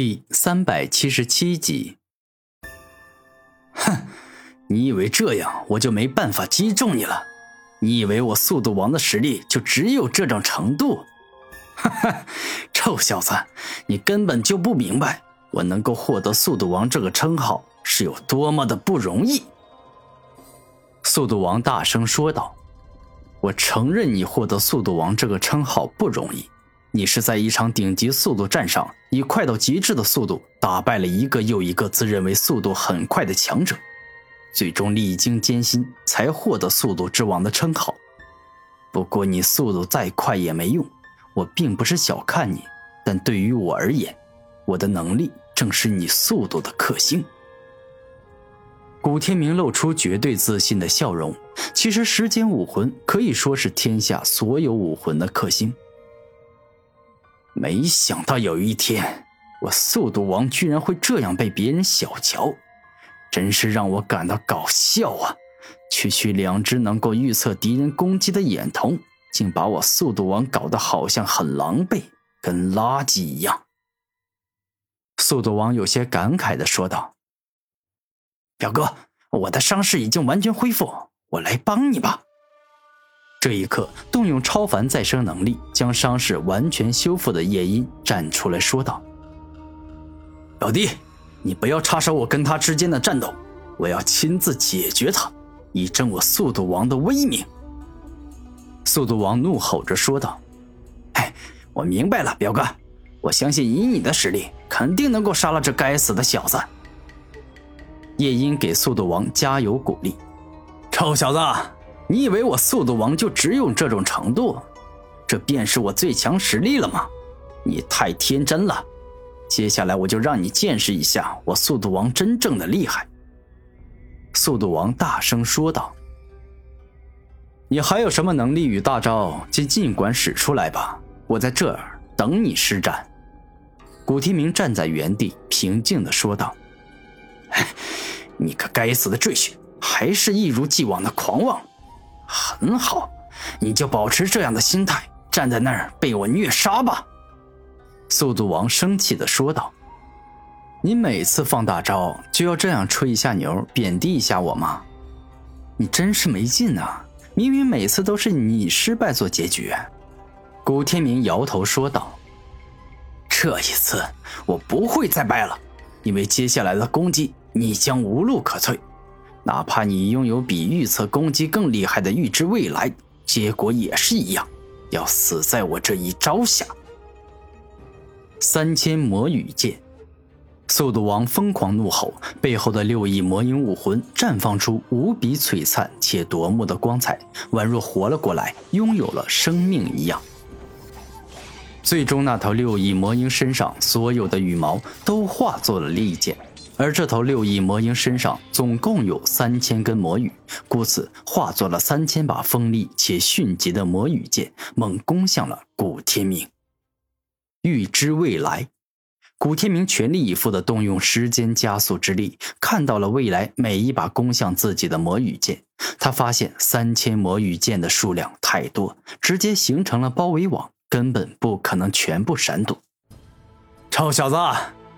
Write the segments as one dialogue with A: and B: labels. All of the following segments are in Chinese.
A: 第三百七十七集。
B: 哼，你以为这样我就没办法击中你了？你以为我速度王的实力就只有这种程度？哈哈，臭小子，你根本就不明白，我能够获得速度王这个称号是有多么的不容易。
A: 速度王大声说道：“我承认你获得速度王这个称号不容易。”你是在一场顶级速度战上，以快到极致的速度打败了一个又一个自认为速度很快的强者，最终历经艰辛才获得速度之王的称号。不过你速度再快也没用，我并不是小看你，但对于我而言，我的能力正是你速度的克星。古天明露出绝对自信的笑容。其实时间武魂可以说是天下所有武魂的克星。
B: 没想到有一天，我速度王居然会这样被别人小瞧，真是让我感到搞笑啊！区区两只能够预测敌人攻击的眼瞳，竟把我速度王搞得好像很狼狈，跟垃圾一样。
A: 速度王有些感慨的说道：“
B: 表哥，我的伤势已经完全恢复，我来帮你吧。”
A: 这一刻，动用超凡再生能力将伤势完全修复的夜莺站出来说道：“
B: 表弟，你不要插手我跟他之间的战斗，我要亲自解决他，以证我速度王的威名。”
A: 速度王怒吼着说道：“
B: 哎，我明白了，表哥，我相信以你的实力，肯定能够杀了这该死的小子。”
A: 夜莺给速度王加油鼓励：“
B: 臭小子！”你以为我速度王就只有这种程度？这便是我最强实力了吗？你太天真了！接下来我就让你见识一下我速度王真正的厉害。”
A: 速度王大声说道。“你还有什么能力与大招，就尽管使出来吧，我在这儿等你施展。”古天明站在原地，平静的说道。
B: “你个该死的赘婿，还是一如既往的狂妄！”很好，你就保持这样的心态，站在那儿被我虐杀吧。”
A: 速度王生气的说道，“你每次放大招就要这样吹一下牛，贬低一下我吗？你真是没劲啊！明明每次都是你失败做结局。”
B: 古天明摇头说道，“这一次我不会再败了，因为接下来的攻击你将无路可退。”哪怕你拥有比预测攻击更厉害的预知未来，结果也是一样，要死在我这一招下。
A: 三千魔羽剑，速度王疯狂怒吼，背后的六亿魔影武魂绽放出无比璀璨且夺目的光彩，宛若活了过来，拥有了生命一样。最终，那头六翼魔鹰身上所有的羽毛都化作了利剑。而这头六翼魔鹰身上总共有三千根魔羽，故此化作了三千把锋利且迅疾的魔羽剑，猛攻向了古天明。预知未来，古天明全力以赴地动用时间加速之力，看到了未来每一把攻向自己的魔羽剑。他发现三千魔羽剑的数量太多，直接形成了包围网，根本不可能全部闪躲。
B: 臭小子！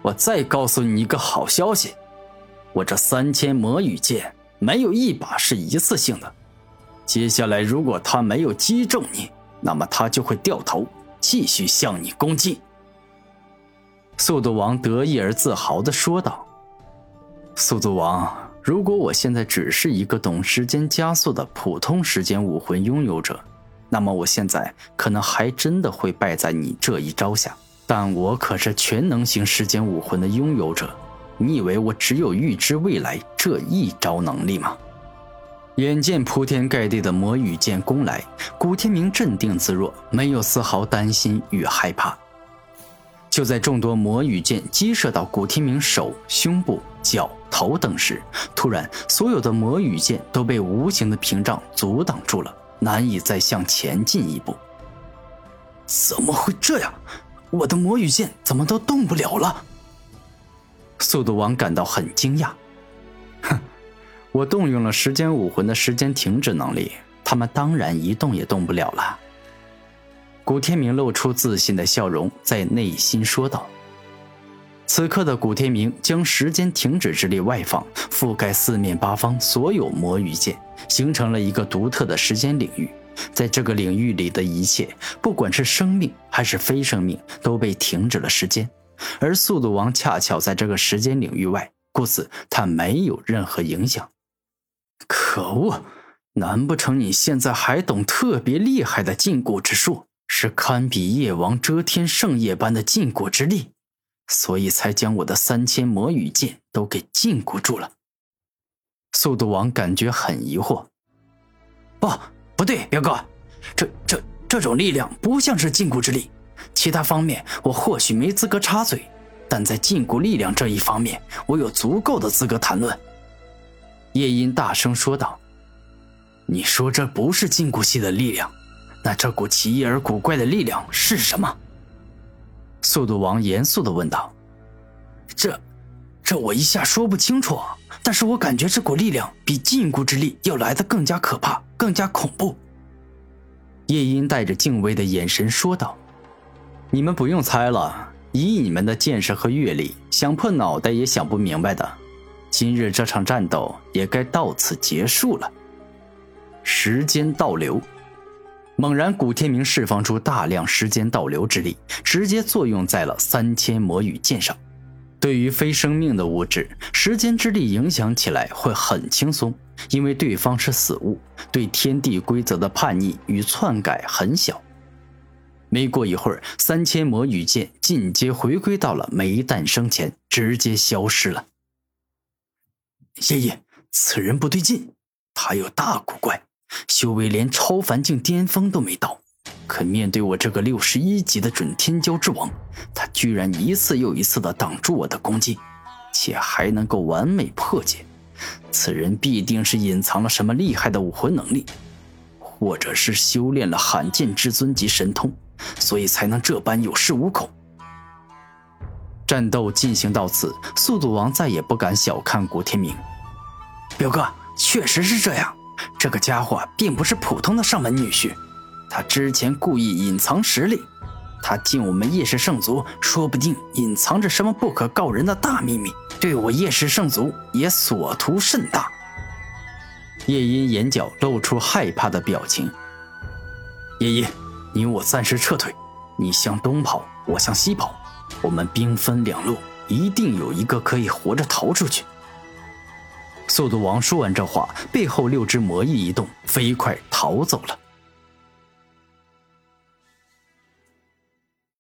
B: 我再告诉你一个好消息，我这三千魔羽剑没有一把是一次性的。接下来，如果他没有击中你，那么他就会掉头继续向你攻击。
A: 速度王得意而自豪地说道：“速度王，如果我现在只是一个懂时间加速的普通时间武魂拥有者，那么我现在可能还真的会败在你这一招下。”但我可是全能型时间武魂的拥有者，你以为我只有预知未来这一招能力吗？眼见铺天盖地的魔羽剑攻来，古天明镇定自若，没有丝毫担心与害怕。就在众多魔羽剑击射到古天明手、胸部、脚、头等时，突然，所有的魔羽剑都被无形的屏障阻挡住了，难以再向前进一步。
B: 怎么会这样？我的魔羽剑怎么都动不了了？
A: 速度王感到很惊讶。哼，我动用了时间武魂的时间停止能力，他们当然一动也动不了了。古天明露出自信的笑容，在内心说道：“此刻的古天明将时间停止之力外放，覆盖四面八方所有魔羽剑，形成了一个独特的时间领域。在这个领域里的一切，不管是生命还是非生命，都被停止了时间。而速度王恰巧在这个时间领域外，故此他没有任何影响。
B: 可恶！难不成你现在还懂特别厉害的禁锢之术，是堪比夜王遮天圣夜般的禁锢之力？所以才将我的三千魔羽剑都给禁锢住了。
A: 速度王感觉很疑惑。
B: 不，不对，表哥，这这这种力量不像是禁锢之力。其他方面我或许没资格插嘴，但在禁锢力量这一方面，我有足够的资格谈论。
A: 夜莺大声说道：“
B: 你说这不是禁锢系的力量，那这股奇异而古怪的力量是什么？”
A: 速度王严肃地问道：“
B: 这，这我一下说不清楚，但是我感觉这股力量比禁锢之力要来的更加可怕，更加恐怖。”
A: 夜莺带着敬畏的眼神说道：“你们不用猜了，以你们的见识和阅历，想破脑袋也想不明白的。今日这场战斗也该到此结束了。”时间倒流。猛然，古天明释放出大量时间倒流之力，直接作用在了三千魔羽剑上。对于非生命的物质，时间之力影响起来会很轻松，因为对方是死物，对天地规则的叛逆与篡改很小。没过一会儿，三千魔羽剑进阶回归到了没诞生前，直接消失了。
B: 爷爷，此人不对劲，他有大古怪。修为连超凡境巅峰都没到，可面对我这个六十一级的准天骄之王，他居然一次又一次的挡住我的攻击，且还能够完美破解。此人必定是隐藏了什么厉害的武魂能力，或者是修炼了罕见至尊级神通，所以才能这般有恃无恐。
A: 战斗进行到此，速度王再也不敢小看古天明。
B: 表哥，确实是这样。这个家伙并不是普通的上门女婿，他之前故意隐藏实力。他进我们叶氏圣族，说不定隐藏着什么不可告人的大秘密，对我叶氏圣族也所图甚大。
A: 夜莺眼角露出害怕的表情。
B: 夜莺，你我暂时撤退，你向东跑，我向西跑，我们兵分两路，一定有一个可以活着逃出去。
A: 速度王说完这话，背后六只魔翼一动，飞快逃走了。